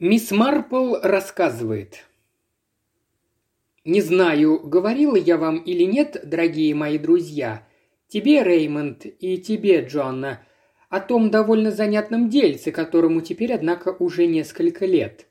Мисс Марпл рассказывает. Не знаю, говорила я вам или нет, дорогие мои друзья, тебе, Реймонд, и тебе, Джоанна, о том довольно занятном дельце, которому теперь, однако, уже несколько лет.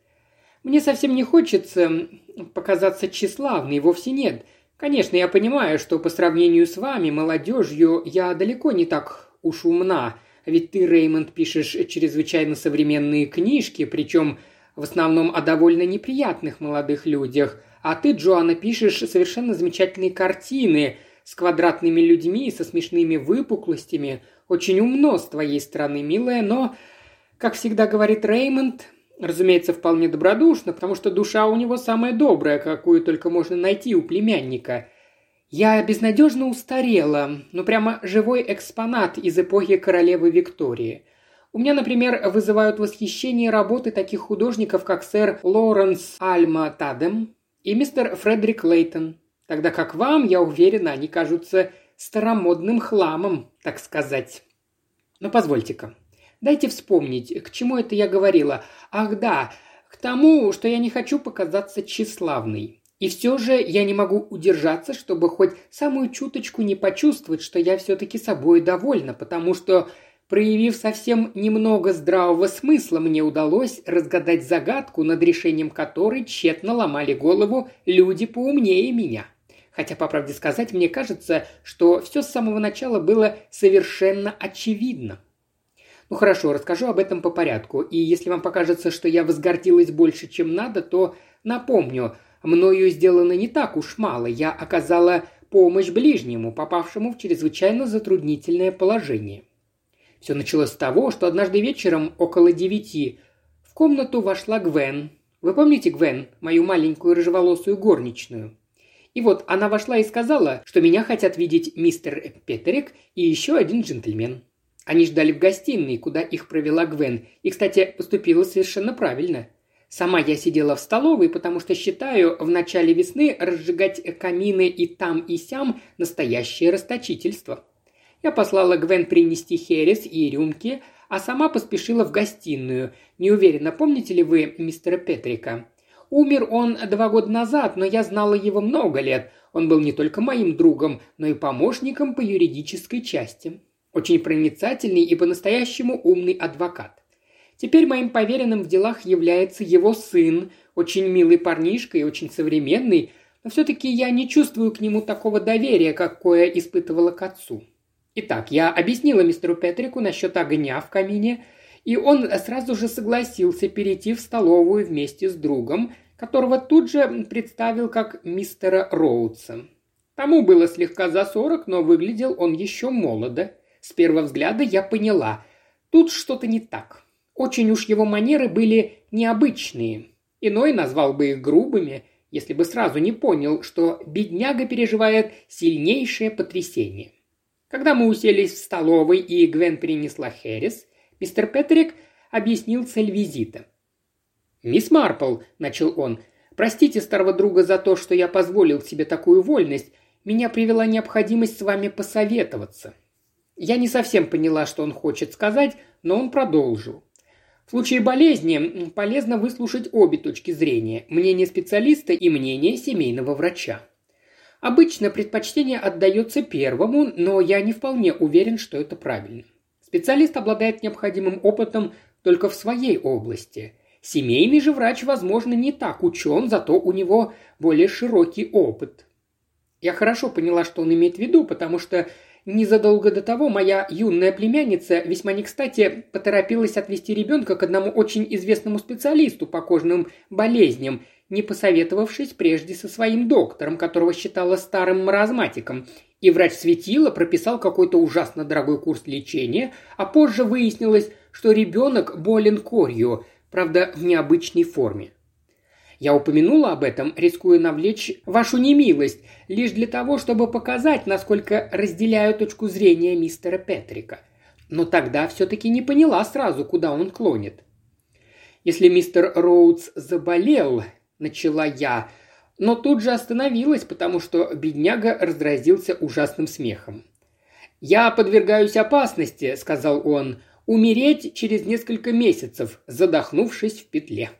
Мне совсем не хочется показаться тщеславной, вовсе нет. Конечно, я понимаю, что по сравнению с вами, молодежью, я далеко не так уж умна, ведь ты, Реймонд, пишешь чрезвычайно современные книжки, причем в основном о довольно неприятных молодых людях, а ты, Джоанна, пишешь совершенно замечательные картины с квадратными людьми и со смешными выпуклостями. Очень умно с твоей стороны, милая, но, как всегда говорит Реймонд, разумеется, вполне добродушно, потому что душа у него самая добрая, какую только можно найти у племянника. Я безнадежно устарела, ну прямо живой экспонат из эпохи королевы Виктории – у меня, например, вызывают восхищение работы таких художников, как сэр Лоуренс Альма Тадем и мистер Фредерик Лейтон, тогда как вам, я уверена, они кажутся старомодным хламом, так сказать. Но позвольте-ка, дайте вспомнить, к чему это я говорила. Ах да, к тому, что я не хочу показаться тщеславной. И все же я не могу удержаться, чтобы хоть самую чуточку не почувствовать, что я все-таки собой довольна, потому что Проявив совсем немного здравого смысла, мне удалось разгадать загадку, над решением которой тщетно ломали голову люди поумнее меня. Хотя, по правде сказать, мне кажется, что все с самого начала было совершенно очевидно. Ну хорошо, расскажу об этом по порядку. И если вам покажется, что я возгордилась больше, чем надо, то напомню, мною сделано не так уж мало. Я оказала помощь ближнему, попавшему в чрезвычайно затруднительное положение. Все началось с того, что однажды вечером около девяти в комнату вошла Гвен. Вы помните Гвен, мою маленькую рыжеволосую горничную? И вот она вошла и сказала, что меня хотят видеть мистер Петерик и еще один джентльмен. Они ждали в гостиной, куда их провела Гвен, и, кстати, поступила совершенно правильно. Сама я сидела в столовой, потому что считаю в начале весны разжигать камины и там и сям настоящее расточительство. Я послала Гвен принести херес и рюмки, а сама поспешила в гостиную. Не уверена, помните ли вы мистера Петрика? Умер он два года назад, но я знала его много лет. Он был не только моим другом, но и помощником по юридической части. Очень проницательный и по-настоящему умный адвокат. Теперь моим поверенным в делах является его сын, очень милый парнишка и очень современный, но все-таки я не чувствую к нему такого доверия, какое испытывала к отцу. Итак, я объяснила мистеру Петрику насчет огня в камине, и он сразу же согласился перейти в столовую вместе с другом, которого тут же представил как мистера Роудса. Тому было слегка за сорок, но выглядел он еще молодо. С первого взгляда я поняла, тут что-то не так. Очень уж его манеры были необычные. Иной назвал бы их грубыми, если бы сразу не понял, что бедняга переживает сильнейшее потрясение. Когда мы уселись в столовой и Гвен принесла Хэрис, мистер Петрик объяснил цель визита. «Мисс Марпл», – начал он, – «простите старого друга за то, что я позволил себе такую вольность. Меня привела необходимость с вами посоветоваться». Я не совсем поняла, что он хочет сказать, но он продолжил. В случае болезни полезно выслушать обе точки зрения – мнение специалиста и мнение семейного врача. Обычно предпочтение отдается первому, но я не вполне уверен, что это правильно. Специалист обладает необходимым опытом только в своей области. Семейный же врач, возможно, не так учен, зато у него более широкий опыт. Я хорошо поняла, что он имеет в виду, потому что Незадолго до того моя юная племянница весьма не кстати поторопилась отвести ребенка к одному очень известному специалисту по кожным болезням, не посоветовавшись прежде со своим доктором, которого считала старым маразматиком. И врач светила прописал какой-то ужасно дорогой курс лечения, а позже выяснилось, что ребенок болен корью, правда, в необычной форме. Я упомянула об этом, рискуя навлечь вашу немилость, лишь для того, чтобы показать, насколько разделяю точку зрения мистера Петрика. Но тогда все-таки не поняла сразу, куда он клонит. Если мистер Роудс заболел, начала я, но тут же остановилась, потому что бедняга разразился ужасным смехом. «Я подвергаюсь опасности», — сказал он, — «умереть через несколько месяцев, задохнувшись в петле».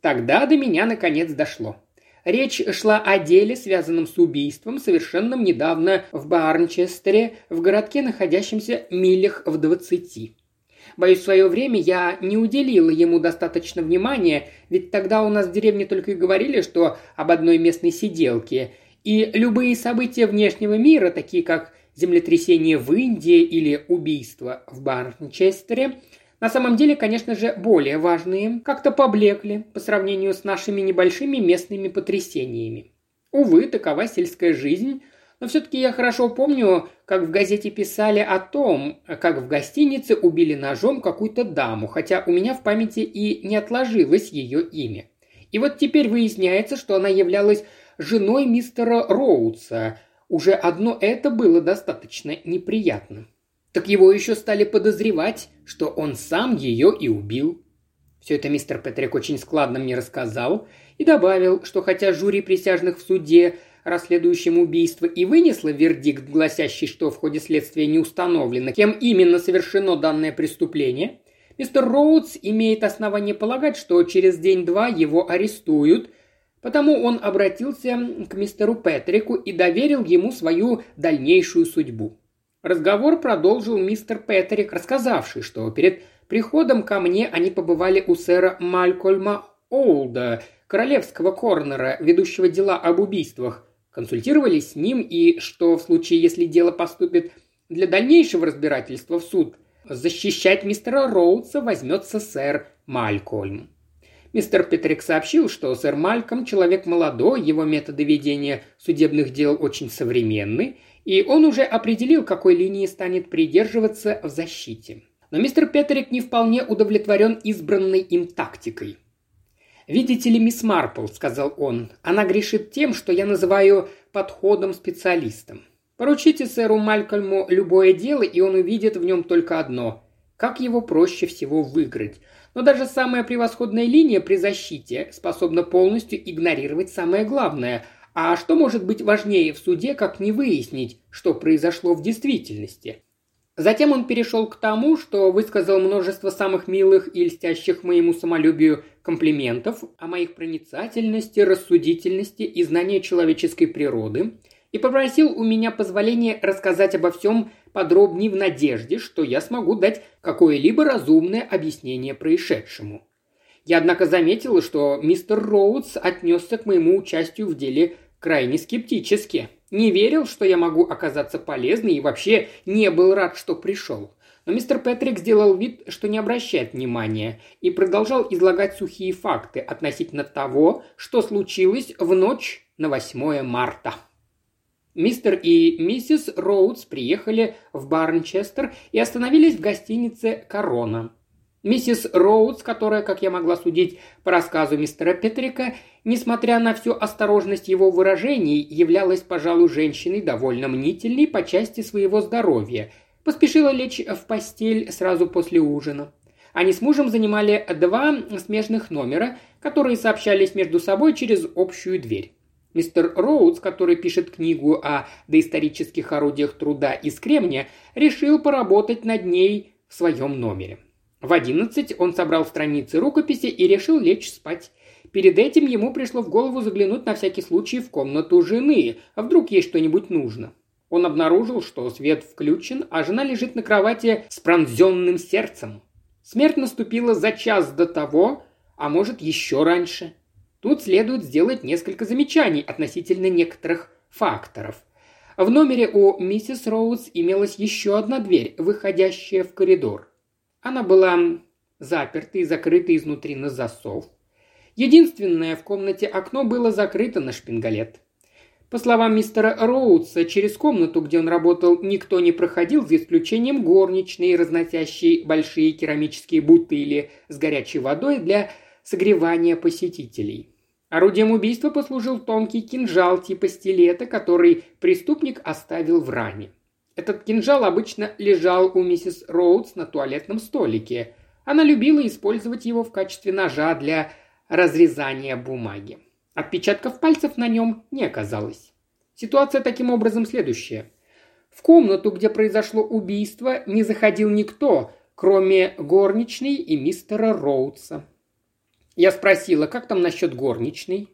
Тогда до меня наконец дошло. Речь шла о деле, связанном с убийством, совершенном недавно в Барнчестере, в городке, находящемся милях в двадцати. Боюсь, в свое время я не уделила ему достаточно внимания, ведь тогда у нас в деревне только и говорили, что об одной местной сиделке. И любые события внешнего мира, такие как землетрясение в Индии или убийство в Барнчестере, на самом деле, конечно же, более важные, как-то поблекли по сравнению с нашими небольшими местными потрясениями. Увы, такова сельская жизнь, но все-таки я хорошо помню, как в газете писали о том, как в гостинице убили ножом какую-то даму, хотя у меня в памяти и не отложилось ее имя. И вот теперь выясняется, что она являлась женой мистера Роудса. Уже одно это было достаточно неприятно. Так его еще стали подозревать, что он сам ее и убил. Все это мистер Петрик очень складно мне рассказал и добавил, что хотя жюри присяжных в суде, расследующем убийство, и вынесло вердикт, гласящий, что в ходе следствия не установлено, кем именно совершено данное преступление, мистер Роудс имеет основание полагать, что через день-два его арестуют, потому он обратился к мистеру Петрику и доверил ему свою дальнейшую судьбу. Разговор продолжил мистер Петрик, рассказавший, что перед приходом ко мне они побывали у сэра Малькольма Олда, королевского корнера, ведущего дела об убийствах, консультировались с ним и что в случае, если дело поступит для дальнейшего разбирательства в суд, защищать мистера Роудса возьмется сэр Малькольм. Мистер Петрик сообщил, что сэр Мальком человек молодой, его методы ведения судебных дел очень современны, и он уже определил, какой линии станет придерживаться в защите. Но мистер Петерик не вполне удовлетворен избранной им тактикой. «Видите ли, мисс Марпл», — сказал он, — «она грешит тем, что я называю подходом специалистом. Поручите сэру Малькольму любое дело, и он увидит в нем только одно – как его проще всего выиграть. Но даже самая превосходная линия при защите способна полностью игнорировать самое главное – а что может быть важнее в суде, как не выяснить, что произошло в действительности? Затем он перешел к тому, что высказал множество самых милых и льстящих моему самолюбию комплиментов о моих проницательности, рассудительности и знании человеческой природы, и попросил у меня позволения рассказать обо всем подробнее в надежде, что я смогу дать какое-либо разумное объяснение происшедшему. Я, однако, заметила, что мистер Роудс отнесся к моему участию в деле крайне скептически. Не верил, что я могу оказаться полезной и вообще не был рад, что пришел. Но мистер Петрик сделал вид, что не обращает внимания, и продолжал излагать сухие факты относительно того, что случилось в ночь на 8 марта. Мистер и миссис Роудс приехали в Барнчестер и остановились в гостинице «Корона». Миссис Роудс, которая, как я могла судить по рассказу мистера Петрика, несмотря на всю осторожность его выражений, являлась, пожалуй, женщиной довольно мнительной по части своего здоровья, поспешила лечь в постель сразу после ужина. Они с мужем занимали два смежных номера, которые сообщались между собой через общую дверь. Мистер Роудс, который пишет книгу о доисторических орудиях труда из кремня, решил поработать над ней в своем номере – в одиннадцать он собрал страницы рукописи и решил лечь спать. Перед этим ему пришло в голову заглянуть на всякий случай в комнату жены, а вдруг ей что-нибудь нужно. Он обнаружил, что свет включен, а жена лежит на кровати с пронзенным сердцем. Смерть наступила за час до того, а может еще раньше. Тут следует сделать несколько замечаний относительно некоторых факторов. В номере у миссис Роуз имелась еще одна дверь, выходящая в коридор. Она была заперта и закрыта изнутри на засов. Единственное в комнате окно было закрыто на шпингалет. По словам мистера Роудса, через комнату, где он работал, никто не проходил, за исключением горничной, разносящей большие керамические бутыли с горячей водой для согревания посетителей. Орудием убийства послужил тонкий кинжал типа стилета, который преступник оставил в ране. Этот кинжал обычно лежал у миссис Роудс на туалетном столике. Она любила использовать его в качестве ножа для разрезания бумаги. Отпечатков пальцев на нем не оказалось. Ситуация таким образом следующая. В комнату, где произошло убийство, не заходил никто, кроме горничной и мистера Роудса. Я спросила, как там насчет горничной?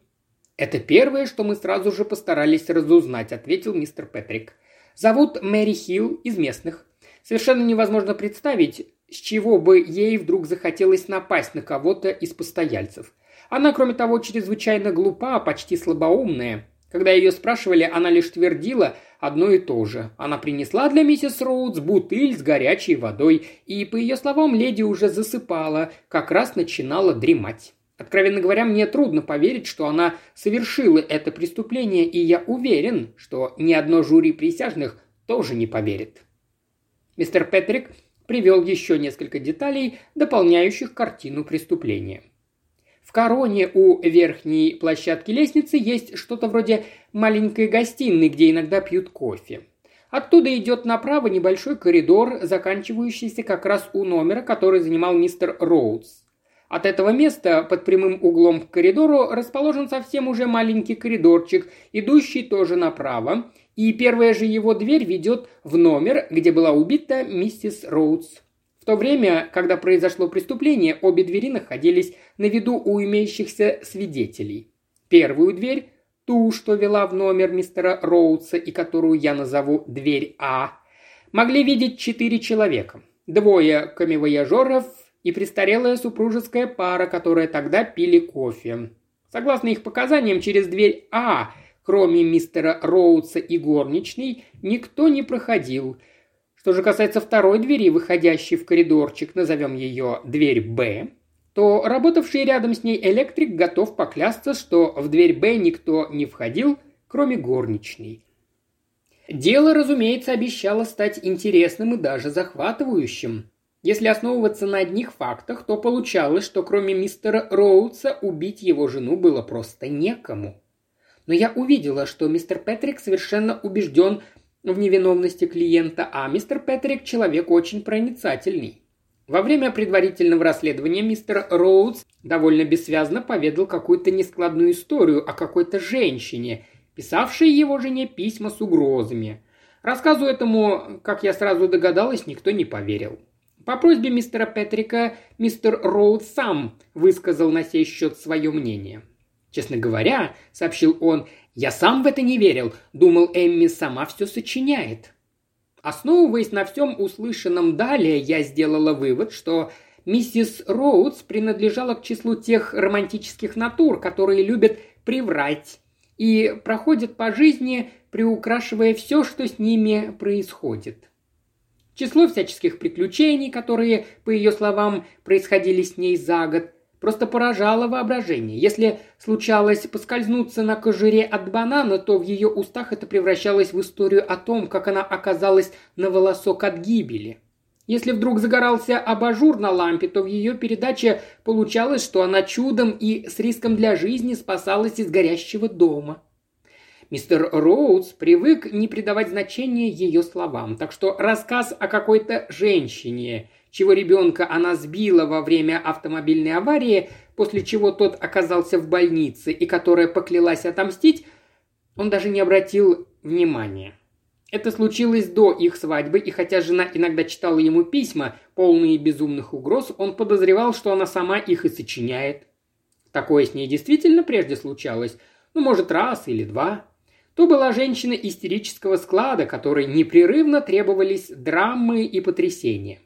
«Это первое, что мы сразу же постарались разузнать», – ответил мистер Петрик. «Зовут Мэри Хилл из местных. Совершенно невозможно представить, с чего бы ей вдруг захотелось напасть на кого-то из постояльцев. Она, кроме того, чрезвычайно глупа, почти слабоумная. Когда ее спрашивали, она лишь твердила одно и то же. Она принесла для миссис Роудс бутыль с горячей водой, и, по ее словам, леди уже засыпала, как раз начинала дремать. Откровенно говоря, мне трудно поверить, что она совершила это преступление, и я уверен, что ни одно жюри присяжных тоже не поверит. Мистер Петрик привел еще несколько деталей, дополняющих картину преступления. В короне у верхней площадки лестницы есть что-то вроде маленькой гостиной, где иногда пьют кофе. Оттуда идет направо небольшой коридор, заканчивающийся как раз у номера, который занимал мистер Роудс. От этого места под прямым углом к коридору расположен совсем уже маленький коридорчик, идущий тоже направо, и первая же его дверь ведет в номер, где была убита миссис Роудс то время, когда произошло преступление, обе двери находились на виду у имеющихся свидетелей. Первую дверь, ту, что вела в номер мистера Роудса и которую я назову «дверь А», могли видеть четыре человека. Двое камевояжеров и престарелая супружеская пара, которая тогда пили кофе. Согласно их показаниям, через дверь А, кроме мистера Роудса и горничной, никто не проходил – что же касается второй двери, выходящей в коридорчик, назовем ее дверь «Б», то работавший рядом с ней электрик готов поклясться, что в дверь «Б» никто не входил, кроме горничной. Дело, разумеется, обещало стать интересным и даже захватывающим. Если основываться на одних фактах, то получалось, что кроме мистера Роудса убить его жену было просто некому. Но я увидела, что мистер Петрик совершенно убежден в невиновности клиента, а мистер Петрик человек очень проницательный. Во время предварительного расследования мистер Роудс довольно бессвязно поведал какую-то нескладную историю о какой-то женщине, писавшей его жене письма с угрозами. Рассказу этому, как я сразу догадалась, никто не поверил. По просьбе мистера Петрика мистер Роуд сам высказал на сей счет свое мнение. «Честно говоря», — сообщил он, я сам в это не верил, думал, Эмми сама все сочиняет. Основываясь на всем услышанном далее, я сделала вывод, что миссис Роудс принадлежала к числу тех романтических натур, которые любят приврать и проходят по жизни, приукрашивая все, что с ними происходит. Число всяческих приключений, которые, по ее словам, происходили с ней за год, Просто поражало воображение. Если случалось поскользнуться на кожуре от банана, то в ее устах это превращалось в историю о том, как она оказалась на волосок от гибели. Если вдруг загорался абажур на лампе, то в ее передаче получалось, что она чудом и с риском для жизни спасалась из горящего дома. Мистер Роудс привык не придавать значения ее словам, так что рассказ о какой-то женщине, чего ребенка она сбила во время автомобильной аварии, после чего тот оказался в больнице и которая поклялась отомстить, он даже не обратил внимания. Это случилось до их свадьбы, и хотя жена иногда читала ему письма, полные безумных угроз, он подозревал, что она сама их и сочиняет. Такое с ней действительно прежде случалось, ну, может, раз или два. То была женщина истерического склада, которой непрерывно требовались драмы и потрясения.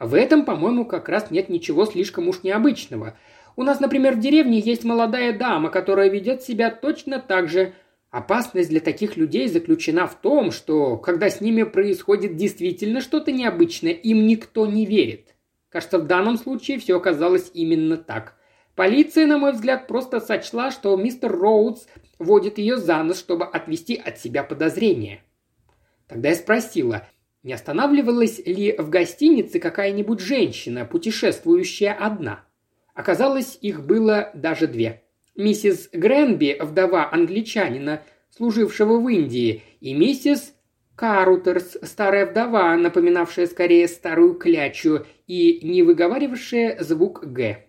В этом, по-моему, как раз нет ничего слишком уж необычного. У нас, например, в деревне есть молодая дама, которая ведет себя точно так же. Опасность для таких людей заключена в том, что, когда с ними происходит действительно что-то необычное, им никто не верит. Кажется, в данном случае все оказалось именно так. Полиция, на мой взгляд, просто сочла, что мистер Роудс водит ее за нос, чтобы отвести от себя подозрения. Тогда я спросила, не останавливалась ли в гостинице какая-нибудь женщина, путешествующая одна? Оказалось, их было даже две. Миссис Гренби, вдова англичанина, служившего в Индии, и миссис Карутерс, старая вдова, напоминавшая скорее старую клячу и не выговаривавшая звук «г».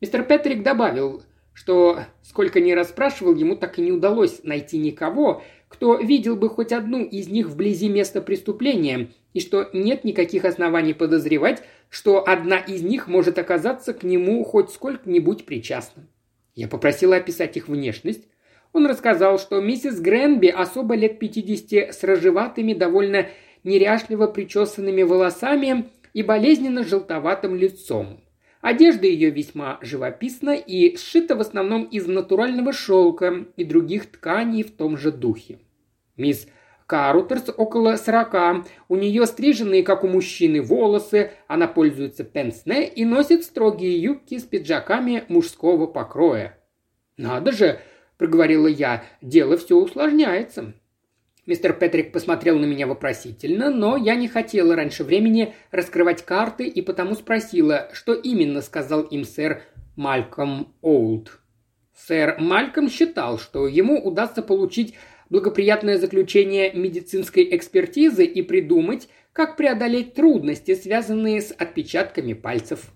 Мистер Петрик добавил, что сколько ни расспрашивал, ему так и не удалось найти никого, кто видел бы хоть одну из них вблизи места преступления, и что нет никаких оснований подозревать, что одна из них может оказаться к нему хоть сколько-нибудь причастна. Я попросила описать их внешность. Он рассказал, что миссис Гренби особо лет 50 с рыжеватыми, довольно неряшливо причесанными волосами и болезненно желтоватым лицом. Одежда ее весьма живописна и сшита в основном из натурального шелка и других тканей в том же духе. Мисс Карутерс около сорока, у нее стриженные, как у мужчины, волосы, она пользуется пенсне и носит строгие юбки с пиджаками мужского покроя. «Надо же!» – проговорила я, – «дело все усложняется». Мистер Петрик посмотрел на меня вопросительно, но я не хотела раньше времени раскрывать карты и потому спросила, что именно сказал им сэр Мальком Олд. Сэр Мальком считал, что ему удастся получить благоприятное заключение медицинской экспертизы и придумать, как преодолеть трудности, связанные с отпечатками пальцев.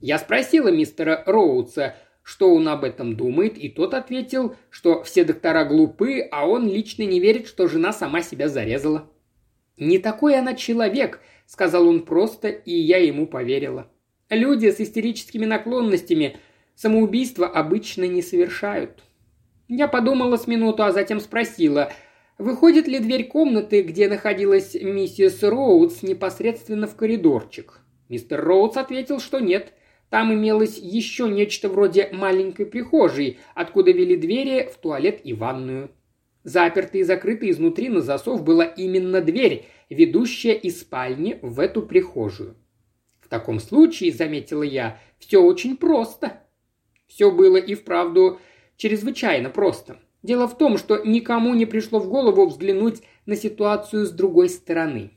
Я спросила мистера Роудса, что он об этом думает, и тот ответил, что все доктора глупы, а он лично не верит, что жена сама себя зарезала. «Не такой она человек», — сказал он просто, и я ему поверила. «Люди с истерическими наклонностями самоубийство обычно не совершают». Я подумала с минуту, а затем спросила, выходит ли дверь комнаты, где находилась миссис Роудс, непосредственно в коридорчик. Мистер Роудс ответил, что нет. Там имелось еще нечто вроде маленькой прихожей, откуда вели двери в туалет и ванную. Запертой и закрытой изнутри на засов была именно дверь, ведущая из спальни в эту прихожую. В таком случае, заметила я, все очень просто. Все было и вправду чрезвычайно просто. Дело в том, что никому не пришло в голову взглянуть на ситуацию с другой стороны.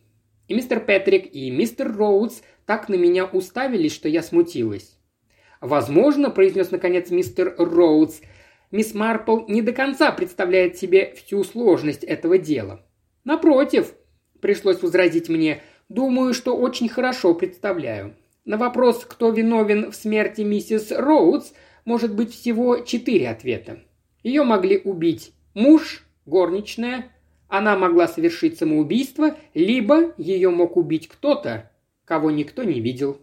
И мистер Петрик, и мистер Роудс так на меня уставились, что я смутилась. «Возможно», – произнес наконец мистер Роудс, – «мисс Марпл не до конца представляет себе всю сложность этого дела». «Напротив», – пришлось возразить мне, – «думаю, что очень хорошо представляю». На вопрос, кто виновен в смерти миссис Роудс, может быть всего четыре ответа. Ее могли убить муж, горничная, она могла совершить самоубийство, либо ее мог убить кто-то, кого никто не видел.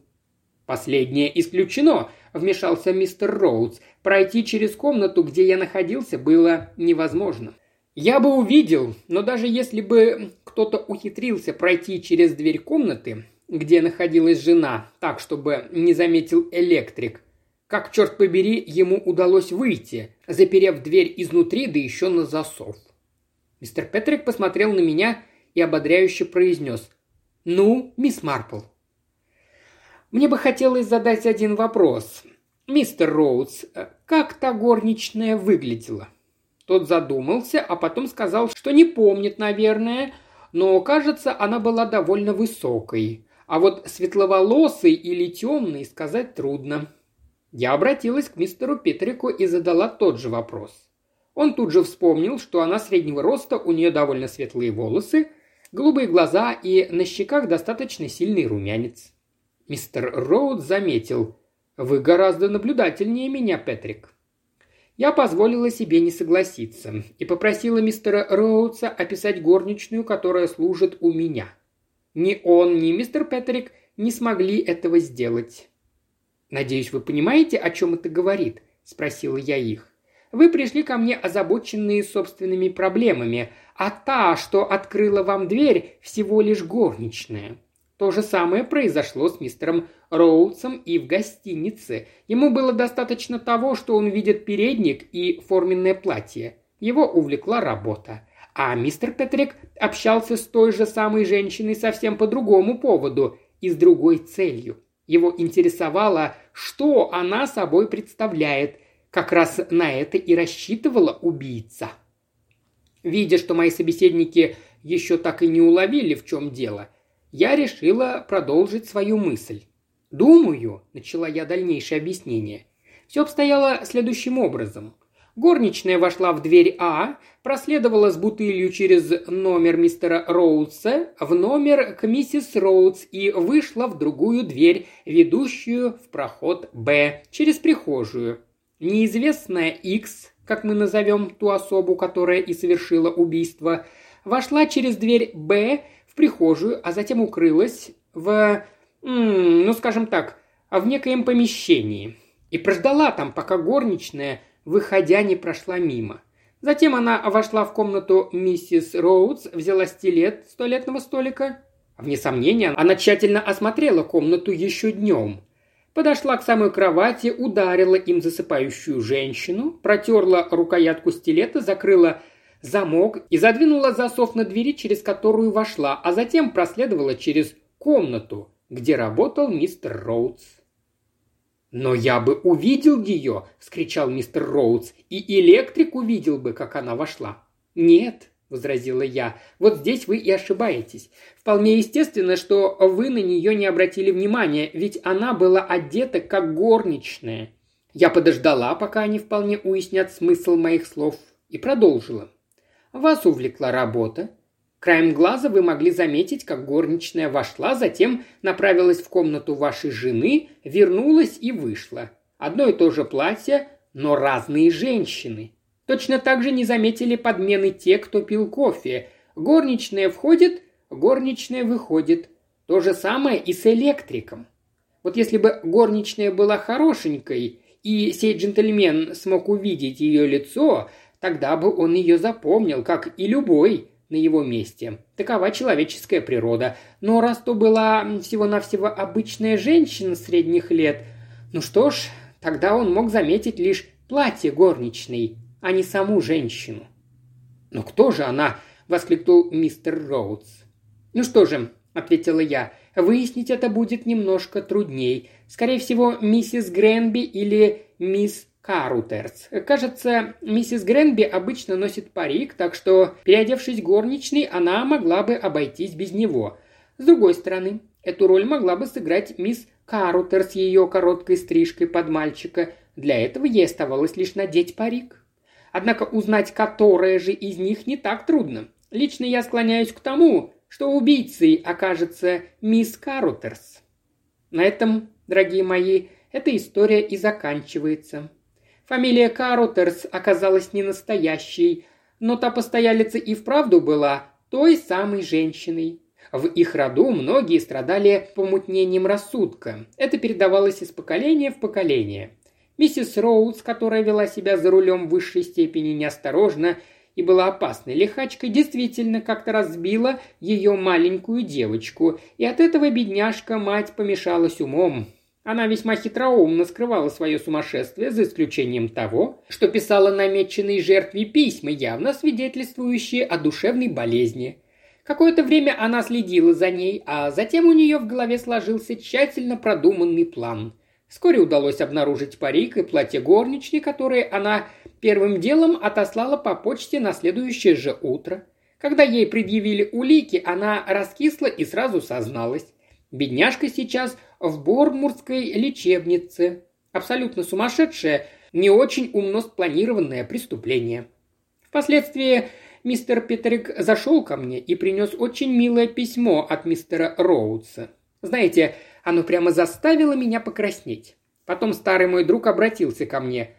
Последнее исключено, вмешался мистер Роудс. Пройти через комнату, где я находился, было невозможно. Я бы увидел, но даже если бы кто-то ухитрился пройти через дверь комнаты, где находилась жена, так, чтобы не заметил электрик, как, черт побери, ему удалось выйти, заперев дверь изнутри, да еще на засов. Мистер Петрик посмотрел на меня и ободряюще произнес. «Ну, мисс Марпл». «Мне бы хотелось задать один вопрос. Мистер Роудс, как та горничная выглядела?» Тот задумался, а потом сказал, что не помнит, наверное, но, кажется, она была довольно высокой. А вот светловолосый или темный сказать трудно. Я обратилась к мистеру Петрику и задала тот же вопрос. Он тут же вспомнил, что она среднего роста, у нее довольно светлые волосы, голубые глаза и на щеках достаточно сильный румянец. Мистер Роуд заметил, «Вы гораздо наблюдательнее меня, Петрик». Я позволила себе не согласиться и попросила мистера Роудса описать горничную, которая служит у меня. Ни он, ни мистер Петрик не смогли этого сделать. «Надеюсь, вы понимаете, о чем это говорит?» – спросила я их. «Вы пришли ко мне озабоченные собственными проблемами, а та, что открыла вам дверь, всего лишь горничная. То же самое произошло с мистером Роудсом и в гостинице. Ему было достаточно того, что он видит передник и форменное платье. Его увлекла работа. А мистер Петрик общался с той же самой женщиной совсем по другому поводу и с другой целью. Его интересовало, что она собой представляет. Как раз на это и рассчитывала убийца. Видя, что мои собеседники еще так и не уловили, в чем дело, я решила продолжить свою мысль. «Думаю», – начала я дальнейшее объяснение, – «все обстояло следующим образом. Горничная вошла в дверь А, проследовала с бутылью через номер мистера Роудса в номер к миссис Роудс и вышла в другую дверь, ведущую в проход Б, через прихожую. Неизвестная X, как мы назовем ту особу, которая и совершила убийство, вошла через дверь Б в прихожую, а затем укрылась в, ну скажем так, в некоем помещении. И прождала там, пока горничная, выходя, не прошла мимо. Затем она вошла в комнату миссис Роудс, взяла стилет с туалетного столика. Вне сомнения, она тщательно осмотрела комнату еще днем. Подошла к самой кровати, ударила им засыпающую женщину, протерла рукоятку стилета, закрыла замок и задвинула засов на двери, через которую вошла, а затем проследовала через комнату, где работал мистер Роудс. «Но я бы увидел ее!» – вскричал мистер Роудс. «И электрик увидел бы, как она вошла». «Нет», – возразила я, – «вот здесь вы и ошибаетесь. Вполне естественно, что вы на нее не обратили внимания, ведь она была одета как горничная». Я подождала, пока они вполне уяснят смысл моих слов, и продолжила. Вас увлекла работа. Краем глаза вы могли заметить, как горничная вошла, затем направилась в комнату вашей жены, вернулась и вышла. Одно и то же платье, но разные женщины. Точно так же не заметили подмены те, кто пил кофе. Горничная входит, горничная выходит. То же самое и с электриком. Вот если бы горничная была хорошенькой, и сей джентльмен смог увидеть ее лицо, Тогда бы он ее запомнил, как и любой на его месте. Такова человеческая природа. Но раз то была всего-навсего обычная женщина средних лет, ну что ж, тогда он мог заметить лишь платье горничной, а не саму женщину. «Но кто же она?» – воскликнул мистер Роудс. «Ну что же», – ответила я, – «выяснить это будет немножко трудней. Скорее всего, миссис Гренби или мисс Карутерс. Кажется, миссис Гренби обычно носит парик, так что, переодевшись горничной, она могла бы обойтись без него. С другой стороны, эту роль могла бы сыграть мисс Карутер с ее короткой стрижкой под мальчика. Для этого ей оставалось лишь надеть парик. Однако узнать, которая же из них, не так трудно. Лично я склоняюсь к тому, что убийцей окажется мисс Карутерс. На этом, дорогие мои, эта история и заканчивается. Фамилия Карутерс оказалась не настоящей, но та постоялица и вправду была той самой женщиной. В их роду многие страдали помутнением рассудка. Это передавалось из поколения в поколение. Миссис Роуз, которая вела себя за рулем в высшей степени неосторожно и была опасной лихачкой, действительно как-то разбила ее маленькую девочку, и от этого бедняжка мать помешалась умом. Она весьма хитроумно скрывала свое сумасшествие, за исключением того, что писала намеченной жертве письма, явно свидетельствующие о душевной болезни. Какое-то время она следила за ней, а затем у нее в голове сложился тщательно продуманный план. Вскоре удалось обнаружить парик и платье горничной, которые она первым делом отослала по почте на следующее же утро. Когда ей предъявили улики, она раскисла и сразу созналась. Бедняжка сейчас в Бормурской лечебнице. Абсолютно сумасшедшее, не очень умно спланированное преступление. Впоследствии мистер Петрик зашел ко мне и принес очень милое письмо от мистера Роудса. Знаете, оно прямо заставило меня покраснеть. Потом старый мой друг обратился ко мне.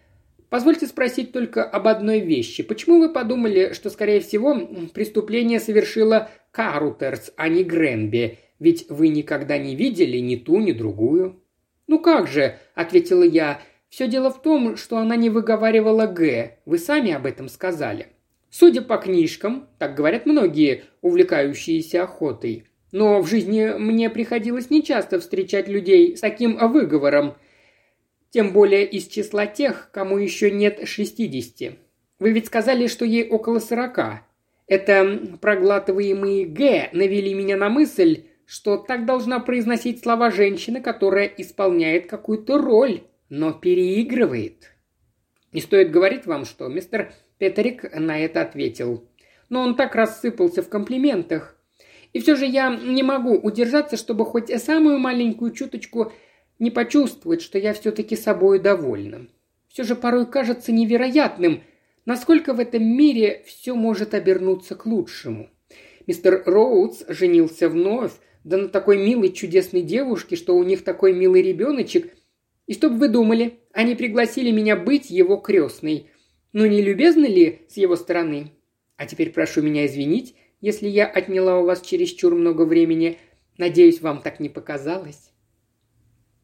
Позвольте спросить только об одной вещи. Почему вы подумали, что, скорее всего, преступление совершила Карутерс, а не Гренби? Ведь вы никогда не видели ни ту, ни другую». «Ну как же», — ответила я, — «все дело в том, что она не выговаривала «г», вы сами об этом сказали». Судя по книжкам, так говорят многие, увлекающиеся охотой. Но в жизни мне приходилось нечасто встречать людей с таким выговором, тем более из числа тех, кому еще нет шестидесяти. Вы ведь сказали, что ей около сорока. Это проглатываемые «г» навели меня на мысль, что так должна произносить слова женщина, которая исполняет какую-то роль, но переигрывает. Не стоит говорить вам, что мистер Петерик на это ответил. Но он так рассыпался в комплиментах. И все же я не могу удержаться, чтобы хоть самую маленькую чуточку не почувствовать, что я все-таки собой довольна. Все же порой кажется невероятным, насколько в этом мире все может обернуться к лучшему. Мистер Роудс женился вновь, да на такой милой чудесной девушке, что у них такой милый ребеночек. И чтоб вы думали, они пригласили меня быть его крестной. Ну не любезно ли с его стороны? А теперь прошу меня извинить, если я отняла у вас чересчур много времени. Надеюсь, вам так не показалось».